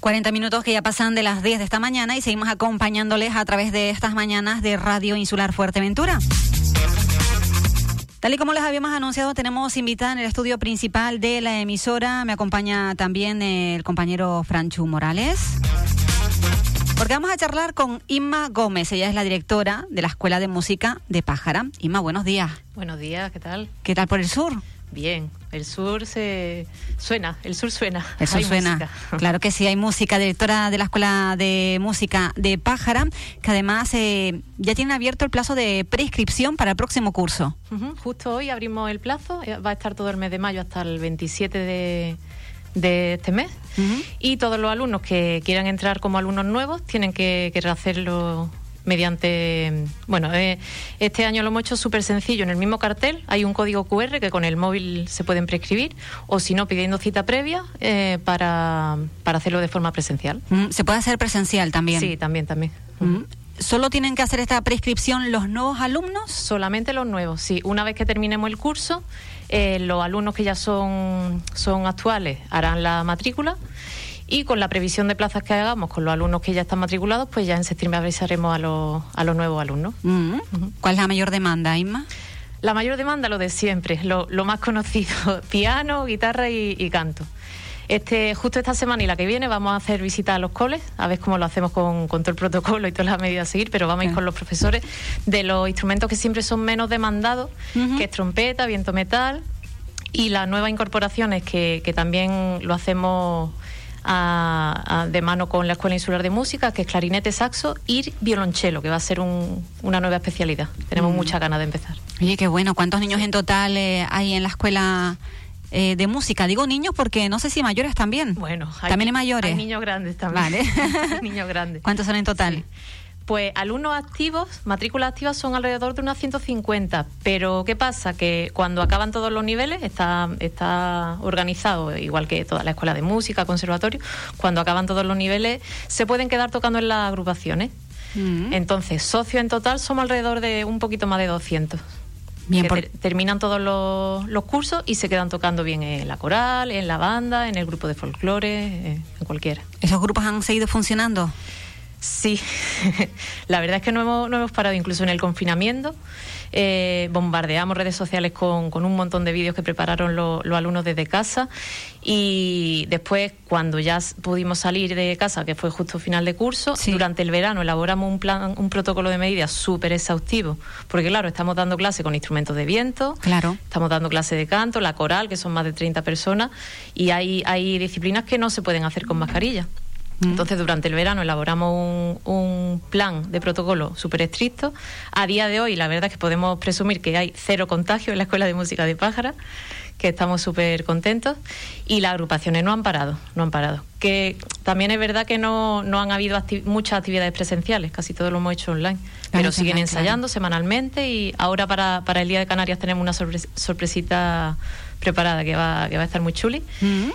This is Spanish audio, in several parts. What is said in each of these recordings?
40 minutos que ya pasan de las 10 de esta mañana y seguimos acompañándoles a través de estas mañanas de Radio Insular Fuerteventura. Tal y como les habíamos anunciado, tenemos invitada en el estudio principal de la emisora. Me acompaña también el compañero Franchu Morales. Porque vamos a charlar con Inma Gómez. Ella es la directora de la Escuela de Música de Pájara. Inma, buenos días. Buenos días, ¿qué tal? ¿Qué tal por el sur? Bien, el sur se suena, el sur suena. El sur suena. Claro que sí, hay música, directora de la Escuela de Música de Pájara, que además eh, ya tiene abierto el plazo de prescripción para el próximo curso. Justo hoy abrimos el plazo, eh, va a estar todo el mes de mayo hasta el 27 de, este mes. Y todos los alumnos que quieran entrar como alumnos nuevos tienen que, que hacerlo mediante, bueno, eh, este año lo hemos hecho súper sencillo. En el mismo cartel hay un código QR que con el móvil se pueden prescribir o si no, pidiendo cita previa eh, para, para, hacerlo de forma presencial. Mm, ¿Se puede hacer presencial también? Sí, también, también. Mm. ¿Solo tienen que hacer esta prescripción los nuevos alumnos? Solamente los nuevos, sí. Una vez que terminemos el curso, eh, los alumnos que ya son, son actuales harán la matrícula y con la previsión de plazas que hagamos con los alumnos que ya están matriculados, pues ya en septiembre avisaremos a los, a los nuevos alumnos. Mm. ¿Cuál es la mayor demanda, Isma? La mayor demanda, lo de siempre, lo, lo más conocido, piano, guitarra y, canto. Este, justo esta semana y la que viene vamos a hacer visitas a los coles, a ver cómo lo hacemos con, con todo el protocolo y todas las medidas a seguir, pero vamos a ir con los profesores de los instrumentos que siempre son menos demandados, que es trompeta, viento metal, y las nuevas incorporaciones que, que también lo hacemos de mano con la Escuela Insular de Música, que es clarinete, saxo y violonchelo, que va a ser una nueva especialidad. Tenemos mm. muchas ganas de empezar. Oye, qué bueno. ¿Cuántos niños en total eh, hay en la escuela? Eh, de música. Digo niños porque no sé si mayores también. Bueno, también hay mayores. Hay niños grandes también. Vale. niños grandes. ¿Cuántos son en total? Pues alumnos activos, matrículas activas son alrededor de unas 150, pero ¿qué pasa? Que cuando acaban todos los niveles, está, está organizado, igual que toda la escuela de música, conservatorio, cuando acaban todos los niveles se pueden quedar tocando en las agrupaciones. Mm. Entonces, socios en total somos alrededor de un poquito más de 200. Bien, terminan todos los, los, cursos y se quedan tocando bien en la coral, en la banda, en el grupo de folclore, eh, en cualquiera. ¿Esos grupos han seguido funcionando? Sí, la verdad es que no hemos, no hemos parado incluso en el confinamiento. Eh, bombardeamos redes sociales con, un montón de vídeos que prepararon los alumnos desde casa y después cuando ya pudimos salir de casa, que fue justo final de curso, durante el verano elaboramos un plan, un protocolo de medidas súper exhaustivo, porque claro, estamos dando clase con instrumentos de viento, claro. estamos dando clase de canto, la coral, que son más de 30 personas, y hay, hay disciplinas que no se pueden hacer con mascarilla. Mm. Entonces, durante el verano elaboramos un, plan de protocolo súper estricto. A día de hoy, la verdad es que podemos presumir que hay cero contagio en la Escuela de Música de Pájara, que estamos súper contentos. Y las agrupaciones no han parado, no han parado. Que también es verdad que no, no han habido muchas actividades presenciales, casi todo lo hemos hecho online. pero siguen ensayando semanalmente y ahora para, para el Día de Canarias tenemos una sorpresita preparada que va, que va a estar muy chuli.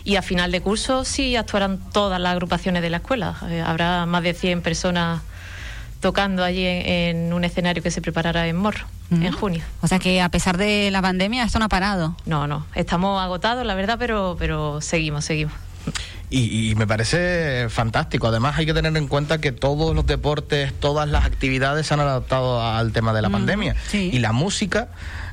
Y a final de curso sí actuarán todas las agrupaciones de la escuela. Eh, habrá más de 100 personas tocando allí en, un escenario que se preparará en Morro, en junio. O sea que a pesar de la pandemia esto no ha parado. No, no, estamos agotados, la verdad, pero, pero seguimos, seguimos. Y, me parece fantástico. Además, hay que tener en cuenta que todos los deportes, todas las actividades se han adaptado al tema de la pandemia. Y la música,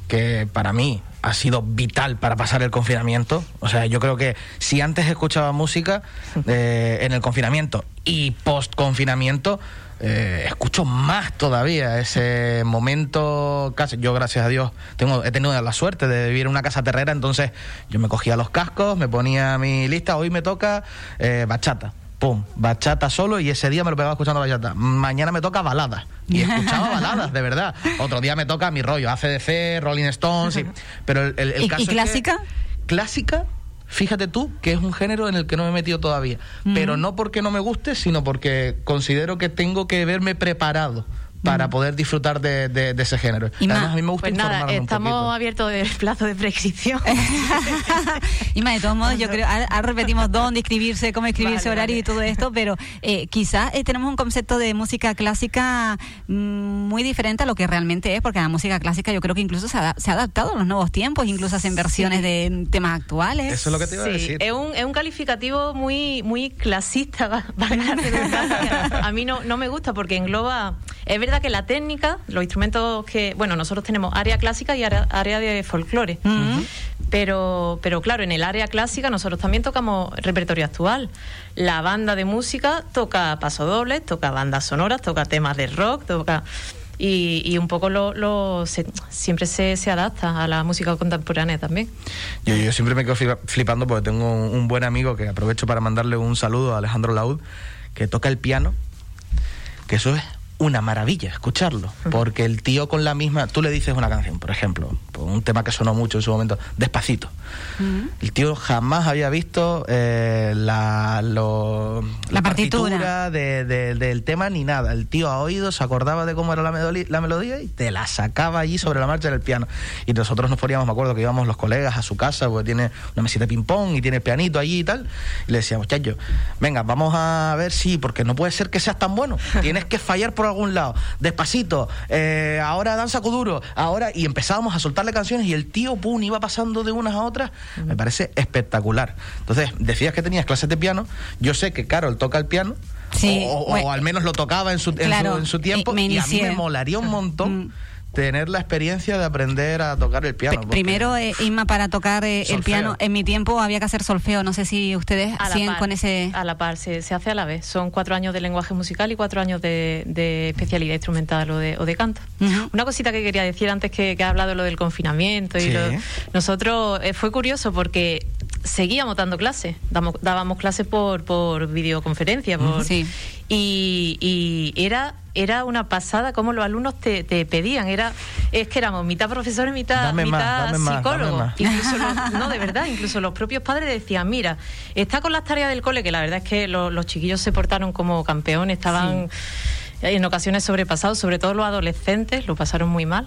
que para mí ha sido vital para pasar el confinamiento. O sea, yo creo que si antes escuchaba música eh, en el confinamiento y post confinamiento, eh, escucho más todavía ese momento. Casi, yo, gracias a Dios, tengo, he tenido la suerte de vivir en una casa terrera, entonces yo me cogía los cascos, me ponía mi lista, hoy me toca eh, bachata pum, bachata solo y ese día me lo pegaba escuchando bachata. Mañana me toca baladas. Y escuchaba baladas, de verdad. Otro día me toca mi rollo, ACDC, Rolling Stones. pero el, el, ¿Y, clásica? clásica, fíjate tú que es un género en el que no me he metido todavía. Pero no porque no me guste, sino porque considero que tengo que verme preparado para mm. poder disfrutar de, ese género. Y Además, a mí me gusta pues nada, estamos abiertos del plazo de prescripción. y más de todos modos, yo creo, ahora repetimos dónde escribirse, cómo escribirse, horario y todo esto, pero eh, quizás eh, tenemos un concepto de música clásica mm, muy diferente a lo que realmente es, porque la música clásica yo creo que incluso se ha, adaptado a los nuevos tiempos, incluso hacen versiones de temas actuales. Eso es lo que te iba a decir. Es un, es un calificativo muy, muy clasista, a mí no, no me gusta porque engloba. Es verdad que la técnica, los instrumentos que. Bueno, nosotros tenemos área clásica y área, de folclore. Pero, pero claro, en el área clásica nosotros también tocamos repertorio actual. La banda de música toca pasodobles, toca bandas sonoras, toca temas de rock, toca. Y, un poco lo, siempre se, se, adapta a la música contemporánea también. Yo, yo siempre me quedo flipando porque tengo un, buen amigo que aprovecho para mandarle un saludo a Alejandro Laud, que toca el piano, que eso es una maravilla escucharlo, porque el tío con la misma, tú le dices una canción, por ejemplo, un tema que sonó mucho en su momento, Despacito. El tío jamás había visto eh, la, la, partitura, del tema ni nada. El tío ha oído, se acordaba de cómo era la, la melodía y te la sacaba allí sobre la marcha del piano. Y nosotros nos poníamos, me acuerdo que íbamos los colegas a su casa, porque tiene una mesita de ping-pong y tiene pianito allí y tal. Y le decíamos, chacho, venga, vamos a ver si, porque no puede ser que seas tan bueno. Tienes que fallar por algún lado. Despacito, eh, ahora danza duro, ahora. Y empezábamos a soltarle canciones y el tío, pum, iba pasando de unas a otras. Me parece espectacular. Entonces, decías que tenías clases de piano. Yo sé que Carol toca el piano. o, al menos lo tocaba en su, en su, tiempo. y a mí me molaría un montón. Mm tener la experiencia de aprender a tocar el piano. Primero, eh, Inma, para tocar eh, el piano, en mi tiempo había que hacer solfeo. No sé si ustedes siguen con ese. A la par, se, hace a la vez. Son cuatro años de lenguaje musical y cuatro años de, especialidad instrumental o de, o de canto. Una cosita que quería decir antes que, que ha hablado lo del confinamiento. y Nosotros eh, fue curioso porque seguíamos dando clases. dábamos clases por, por videoconferencia. Por, sí. y, y era era una pasada como los alumnos te, pedían. Era, es que éramos mitad profesores, mitad, mitad psicólogos. no, de verdad, incluso los propios padres decían, mira, está con las tareas del cole, que la verdad es que los chiquillos se portaron como campeones, estaban en ocasiones sobrepasados, sobre todo los adolescentes, lo pasaron muy mal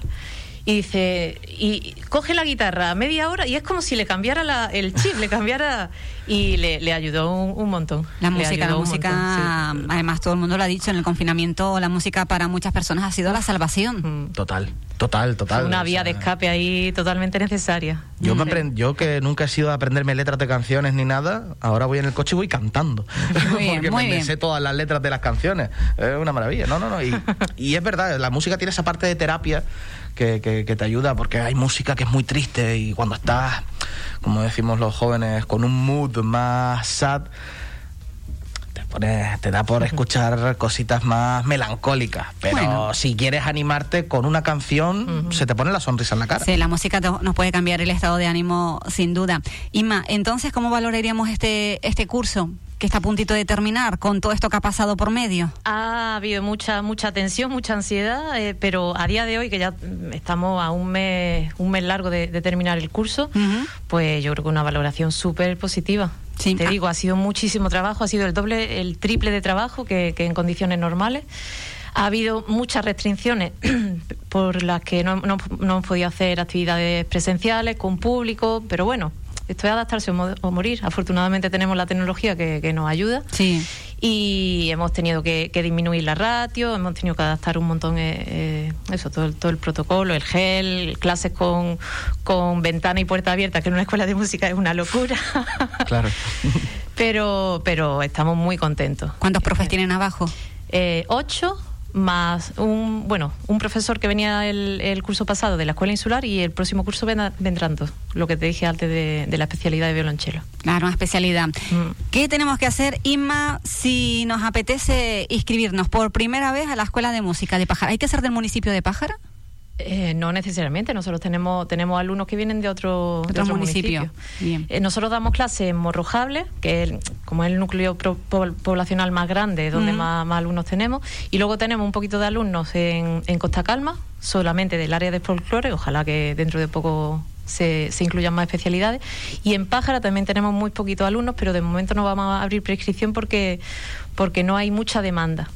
y dice, y coge la guitarra media hora y es como si le cambiara el chip, le cambiara y le, ayudó un, montón. La música, la música, además todo el mundo lo ha dicho, en el confinamiento la música para muchas personas ha sido la salvación. Mm. Total, total, total. una vía de escape ahí totalmente necesaria. Yo, me yo que nunca he sido a aprenderme letras de canciones ni nada, ahora voy en el coche y voy cantando. Porque me, sé todas las letras de las canciones. Es una maravilla. No, no, no. Y, y es verdad, la música tiene esa parte de terapia que, te ayuda, porque hay música que es muy triste y cuando estás, como decimos los jóvenes, con un mood más sad, te, pones, te da por escuchar cositas más melancólicas. Pero si quieres animarte con una canción, se te pone la sonrisa en la cara. Sí, la música nos puede cambiar el estado de ánimo sin duda. Inma, entonces, ¿cómo valoraríamos este, este curso? Que está a puntito de terminar con todo esto que ha pasado por medio? Ha habido mucha mucha tensión, mucha ansiedad, eh, pero a día de hoy, que ya estamos a un mes, un mes largo de, terminar el curso, pues yo creo que una valoración súper positiva. Sí. Te digo, ha sido muchísimo trabajo, ha sido el doble, el triple de trabajo que, en condiciones normales. Ha habido muchas restricciones por las que no, no, no hemos podido hacer actividades presenciales con público, pero bueno, esto es adaptarse o, morir. Afortunadamente tenemos la tecnología que, nos ayuda. Sí. Y hemos tenido que, disminuir la ratio, hemos tenido que adaptar un montón, eh, eh, eso, todo el, todo el protocolo, el gel, clases con, con ventana y puerta abierta, que en una escuela de música es una locura. Claro. pero, pero estamos muy contentos. ¿Cuántos profes tienen abajo? Eh, ocho más un bueno un profesor que venía el, curso pasado de la escuela insular y el próximo curso vendrán dos, lo que te dije antes de, la especialidad de violonchelo. Claro, una especialidad. Mm. ¿Qué tenemos que hacer, Inma, si nos apetece inscribirnos por primera vez a la escuela de música de Pájara? ¿Hay que ser del municipio de Pájara? Eh, no necesariamente, nosotros tenemos tenemos alumnos que vienen de otro, municipio. Eh, nosotros damos clases en Morrojable, que es, como es el núcleo poblacional más grande, donde más, alumnos tenemos, y luego tenemos un poquito de alumnos en, en Costa Calma, solamente del área de folclore, ojalá que dentro de poco se, se, incluyan más especialidades. Y en Pájara también tenemos muy poquitos alumnos, pero de momento no vamos a abrir prescripción porque, porque no hay mucha demanda.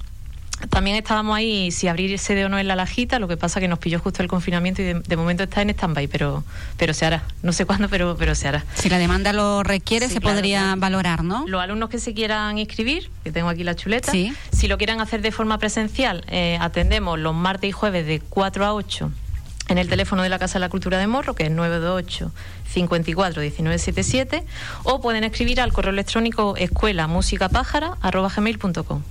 También estábamos ahí si abrirse de o no en la lajita, lo que pasa que nos pilló justo el confinamiento y de, momento está en stand-by, pero, pero se hará. No sé cuándo, pero, pero se hará. Si la demanda lo requiere, se podría valorar, ¿no? Los alumnos que se quieran inscribir, que tengo aquí la chuleta, si lo quieren hacer de forma presencial, eh, atendemos los martes y jueves de 4 a 8 en el teléfono de la Casa de la Cultura de Morro, que es 928 54 1977, o pueden escribir al correo electrónico escuela música pájara gmail.com.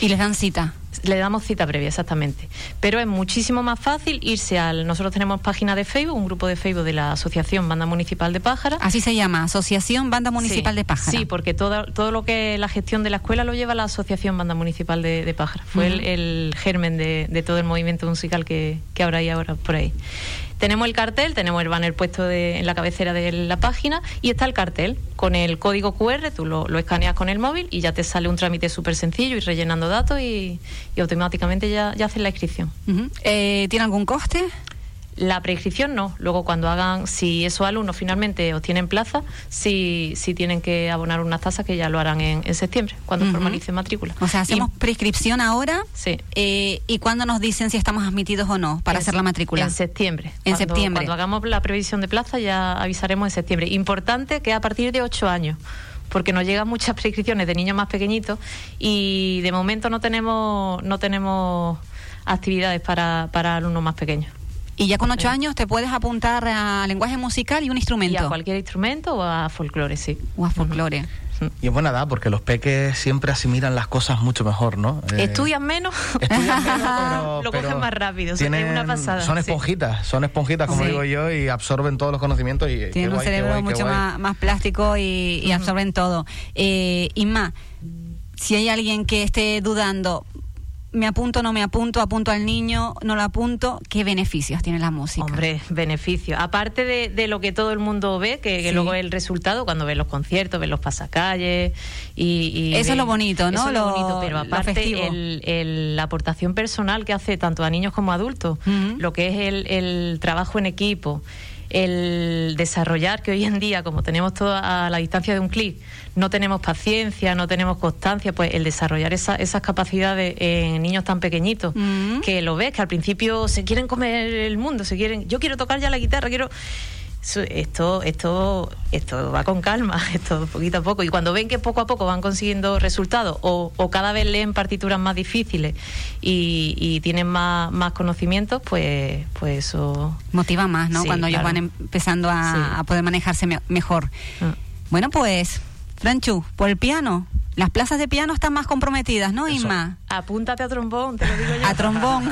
¿Y les dan cita? Le damos cita previa, exactamente. Pero es muchísimo más fácil irse al. Nosotros tenemos página de Facebook, un grupo de Facebook de la Asociación Banda Municipal de Pájara. Así se llama, Asociación Banda Municipal de Pájara. Sí, porque todo, todo lo que la gestión de la escuela lo lleva la Asociación Banda Municipal de, Pájara. Fue el, germen de, todo el movimiento musical que, que habrá ahí ahora por ahí. Tenemos el cartel, tenemos el banner puesto en la cabecera de la página y está el cartel con el código QR, tú lo, escaneas con el móvil y ya te sale un trámite súper sencillo y rellenando datos y, automáticamente ya, ya haces la inscripción. Eh, ¿Tiene algún coste? La preinscripción no. Luego cuando hagan, si esos alumnos finalmente obtienen plaza, si, si tienen que abonar unas tasas que ya lo harán en, septiembre, cuando formalicen matrícula. O sea, hacemos prescripción ahora. Sí. Eh, ¿Y cuándo nos dicen si estamos admitidos o no para hacer la matrícula? En septiembre. En septiembre. Cuando hagamos la previsión de plaza ya avisaremos en septiembre. Importante que a partir de ocho años porque nos llegan muchas prescripciones de niños más pequeñitos y de momento no tenemos no tenemos actividades para, para alumnos más pequeños. Y ya con ocho años te puedes apuntar a lenguaje musical y un instrumento. Y a cualquier instrumento o a folclore, sí. O a folclore. Y es buena edad porque los peques siempre asimilan las cosas mucho mejor, ¿no? Eh, estudian menos, estudian menos pero, lo cogen más rápido. Tienen, una pasada. Son esponjitas, son esponjitas, como digo yo, y absorben todos los conocimientos. Y, Tienen un cerebro mucho más, más, plástico y, absorben todo. Eh, Inma, si hay alguien que esté dudando, me apunto, no me apunto, apunto al niño, no lo apunto, ¿qué beneficios tiene la música? Hombre, beneficios. Aparte de, lo que todo el mundo ve, que, luego es el resultado cuando ves los conciertos, ves los pasacalles y... eso es lo bonito, ¿no? Eso es lo, bonito, pero aparte el, la aportación personal que hace tanto a niños como a adultos, lo que es el, el trabajo en equipo, el desarrollar que hoy en día, como tenemos todo a la distancia de un clic, no tenemos paciencia, no tenemos constancia, pues el desarrollar esas capacidades en niños tan pequeñitos, mm. que lo ves, que al principio se quieren comer el mundo, se quieren, yo quiero tocar ya la guitarra, quiero esto, esto, esto va con calma, esto poquito a poco. Y cuando ven que poco a poco van consiguiendo resultados o, cada vez leen partituras más difíciles y, tienen más, más conocimientos, pues, pues eso... Motiva más, ¿no? cuando ellos van empezando a, poder manejarse mejor. Ah. Bueno, pues, Franchu, por el piano. Las plazas de piano están más comprometidas, ¿no, Inma? Apúntate a trombón, te lo digo yo. A trombón.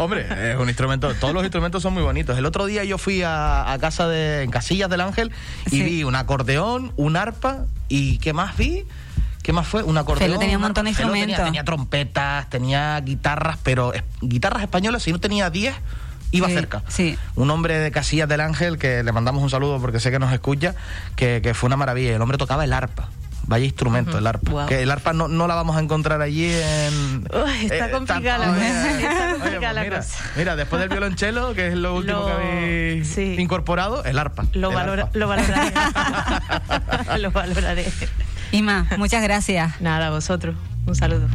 Hombre, es un instrumento, todos los instrumentos son muy bonitos. El otro día yo fui a, casa de, en Casillas del Ángel y vi un acordeón, un arpa y ¿qué más vi? ¿Qué más fue? Un acordeón. tenía un montón de instrumentos. Tenía, trompetas, tenía guitarras, pero guitarras españolas, si no tenía 10, iba cerca. Sí. Un hombre de Casillas del Ángel, que le mandamos un saludo porque sé que nos escucha, que, que fue una maravilla. El hombre tocaba el arpa. Vaya instrumento, el arpa. Que el arpa no, no, la vamos a encontrar allí en. está eh, complicada la cosa. mira, mira, después del violonchelo, que es lo último que habéis incorporado, el arpa. Lo, valora, lo valoraré. lo valoraré. Ima, muchas gracias. Nada, vosotros. Un saludo.